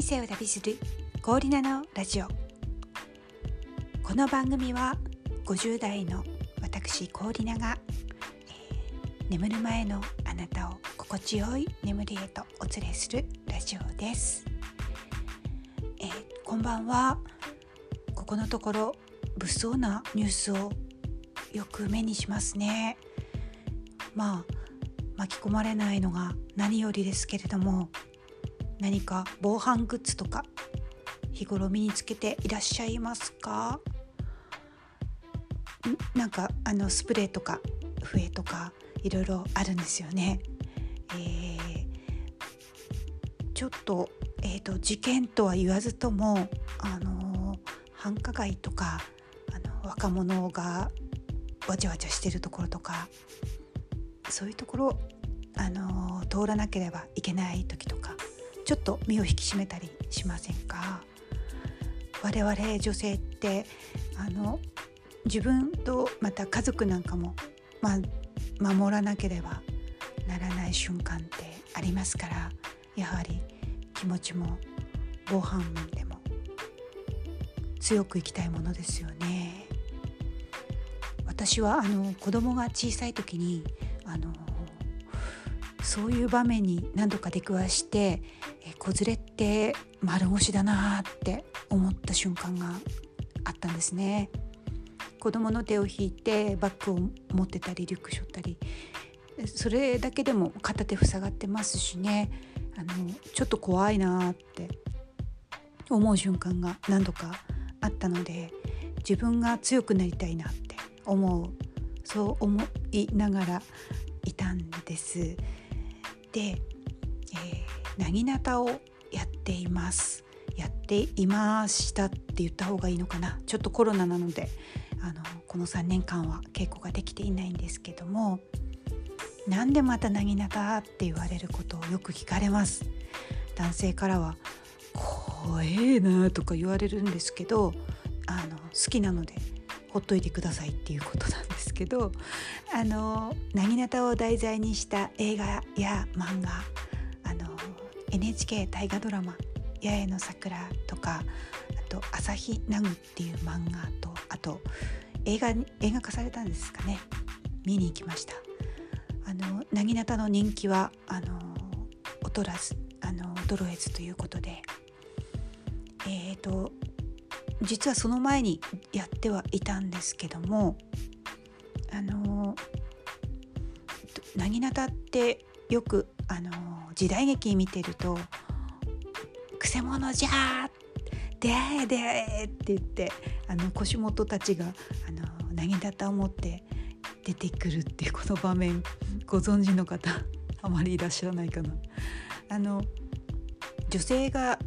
人生を旅するゴーリナのラジオ。この番組は50代の私コーリナが、えー、眠る前のあなたを心地よい眠りへとお連れするラジオです、えー、こんばんは。ここのところ物騒なニュースをよく目にしますね。まあ巻き込まれないのが何よりですけれども何か防犯グッズとか日頃身につけていらっしゃいますか？なんかあのスプレーとか笛とかいろいろあるんですよね。えー、ちょっと,、えーと、事件とは言わずとも、あの繁華街とかあの若者がわちゃわちゃしてるところとかそういうところ、あの通らなければいけない時とかちょっと身を引き締めたりしませんか？我々女性ってあの自分とまた家族なんかも、まあ、守らなければならない瞬間ってありますからやはり気持ちも防犯面でも強く生きたいものですよね。私はあの子供が小さい時にあのそういう場面に何度か出くわして子連れって丸腰だなって思った瞬間があったんですね。子供の手を引いてバッグを持ってたりリュック背負ったりそれだけでも片手塞がってますしねあのちょっと怖いなって思う瞬間が何度かあったので自分が強くなりたいなって思うそう思いながらいたんです。で、えー、なぎなたをやっています。やっていましたって言った方がいいのかな。ちょっとコロナなのであのこの3年間は稽古ができていないんですけどもなんでまたなぎなたって言われることをよく聞かれます。男性からは怖えなとか言われるんですけどあの好きなのでほっといてくださいっていうことなんですけどあのなぎなたを題材にした映画や漫画 NHK 大河ドラマ「八重の桜」とかあと「朝日奈ぐ」っていう漫画とあと映画映画化されたんですかね。見に行きました。あのなぎなたの人気はあの劣らずあの衰えずということで。えっ、ー、と実はその前にやってはいたんですけどもあのなぎなたってよくあの時代劇見てると「くせ者じゃ!」出会え出会えって言ってあの腰元たちがあのなぎなたを持って出てくるっていうこの場面ご存知の方あまりいらっしゃらないかな。あの女性が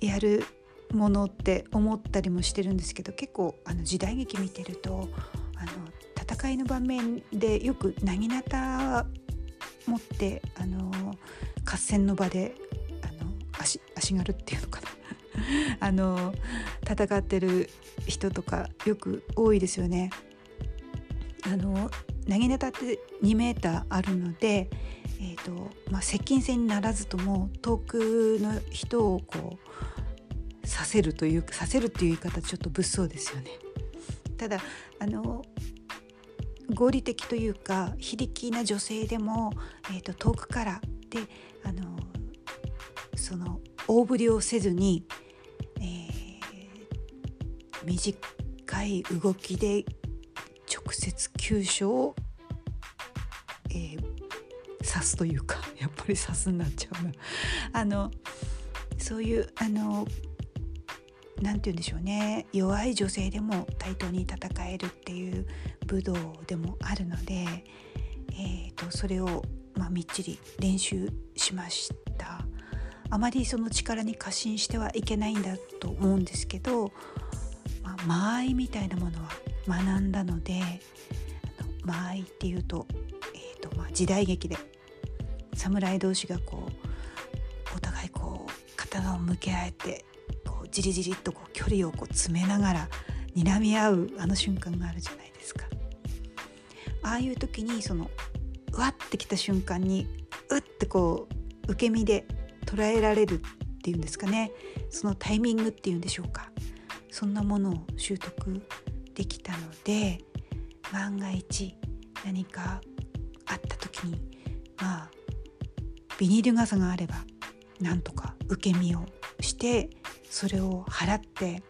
やるものって思ったりもしてるんですけど結構あの時代劇見てるとあの戦いの場面でよくなぎなた持ってあの合戦の場であの足足軽っていうのかな あの戦ってる人とかよく多いですよね。あのなぎなたって2メーターあるので、えーとまあ、接近戦にならずとも遠くの人をこうさせるというさせるっていう言い方ちょっと物騒ですよね。ただあの合理的というか非力な女性でも、えーと、遠くからであのその大振りをせずに、えー、短い動きで直接急所を、えー、刺すというかやっぱり刺すになっちゃうな。あのそういうあの何て言うんでしょうね。弱い女性でも対等に戦えるっていう武道でもあるので、えーと、それを、まあ、みっちり練習しました。あまりその力に過信してはいけないんだと思うんですけど、まあ、間合いみたいなものは学んだのであの間合いっていうと,、えーとまあ、時代劇で侍同士がこうお互いこう刀を向け合えてじりじりとこう距離をこう詰めながら睨み合うあの瞬間があるじゃないですか。ああいう時にそのうわってきた瞬間にうってこう受け身で捉えられるっっていうんですかねそのタイミングっていうんでしょうかそんなものを習得できたので万が一何かあった時にまあビニール傘があればなんとか受け身をしてそれを払って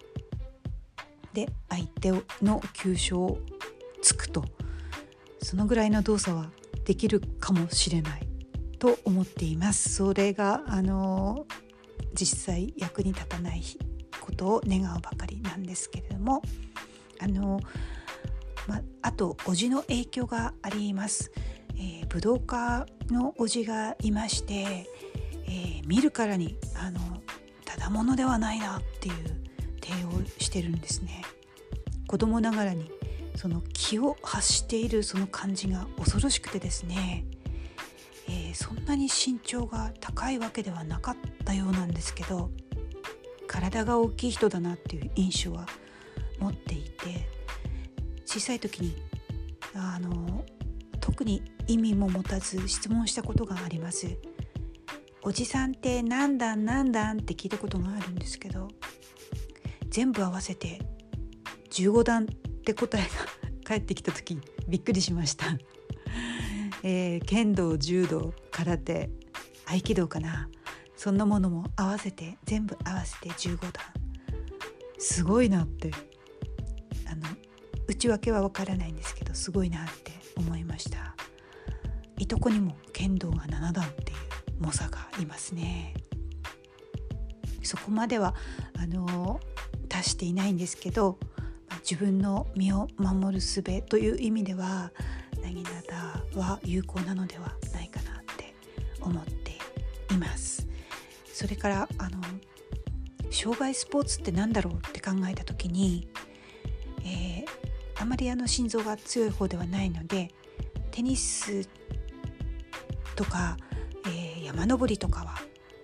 で相手の急所をつくと。そのぐらいの動作はできるかもしれない。と思っています。それがあの実際役に立たないことを願うばかりなんですけれども。あの、まあとおじの影響があります、えー、武道家のおじがいまして、えー、見るからにあのただものではないなっていう提案をしてるんですね子供ながらにその気を発しているその感じが恐ろしくてですね、えー、そんなに身長が高いわけではなかったようなんですけど体が大きい人だなっていう印象は持っていて小さい時にあの特に意味も持たず質問したことがあります。おじさんって何段何段って聞いたことがあるんですけど全部合わせて15段って答えが返ってきた時びっくりしました、えー、剣道柔道空手合気道かな。そんなものも合わせて全部合わせて15段。すごいなって。あの内訳は分からないんですけどすごいなって思いました。いとこにも剣道が7段っていう。猛者がいますね。そこまではあの達していないんですけど自分の身を守る術という意味ではなぎなたは有効なのではないかなって思っています。それからあの障害スポーツって何だろうって考えた時に、えー、あまりあの心臓が強い方ではないのでテニスとか、山登りとかは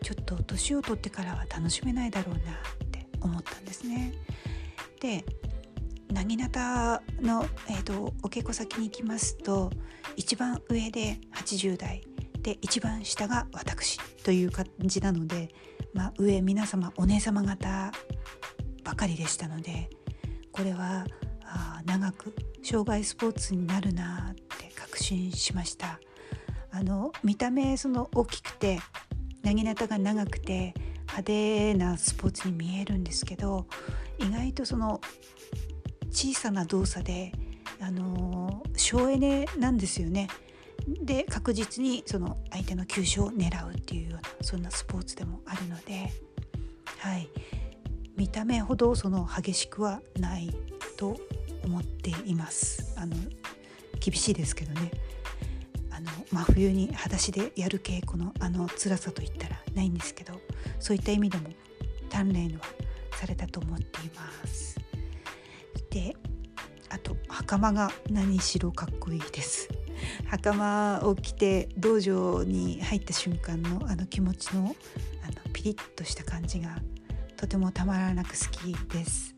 ちょっと年を取ってからは楽しめないだろうなって思ったんですね。でなぎなたの、えーと、お稽古先に行きますと一番上で80代で一番下が私という感じなので、まあ、上皆様お姉様方ばかりでしたのでこれはあ長く障害スポーツになるなって確信しましたあの見た目その大きくてなぎなたが長くて派手なスポーツに見えるんですけど意外とその小さな動作で、あの省エネなんですよね。で確実にその相手の急所を狙うっていうようなそんなスポーツでもあるので、はい、見た目ほどその激しくはないと思っています。あの厳しいですけどねあの真冬に裸足でやる稽古のあの辛さといったらないんですけどそういった意味でも鍛錬はされたと思っています。であと袴が何しろかっこいいです。袴を着て道場に入った瞬間のあの気持ちのあのピリッとした感じがとてもたまらなく好きです、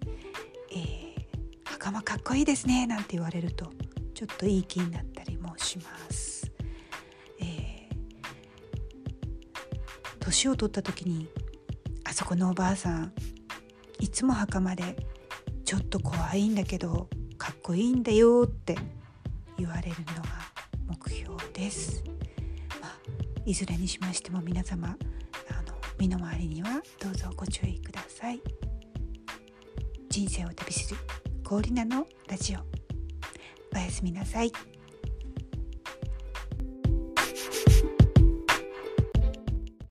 えー、袴かっこいいですねなんて言われるとちょっといい気になったりもします。年、を取った時にあそこのおばあさんいつも袴でちょっと怖いんだけどかっこいいんだよって言われるのが目標です。まあ、いずれにしましても皆様あの身の回りにはどうぞご注意ください。人生を旅する氷菜のラジオおやすみなさい。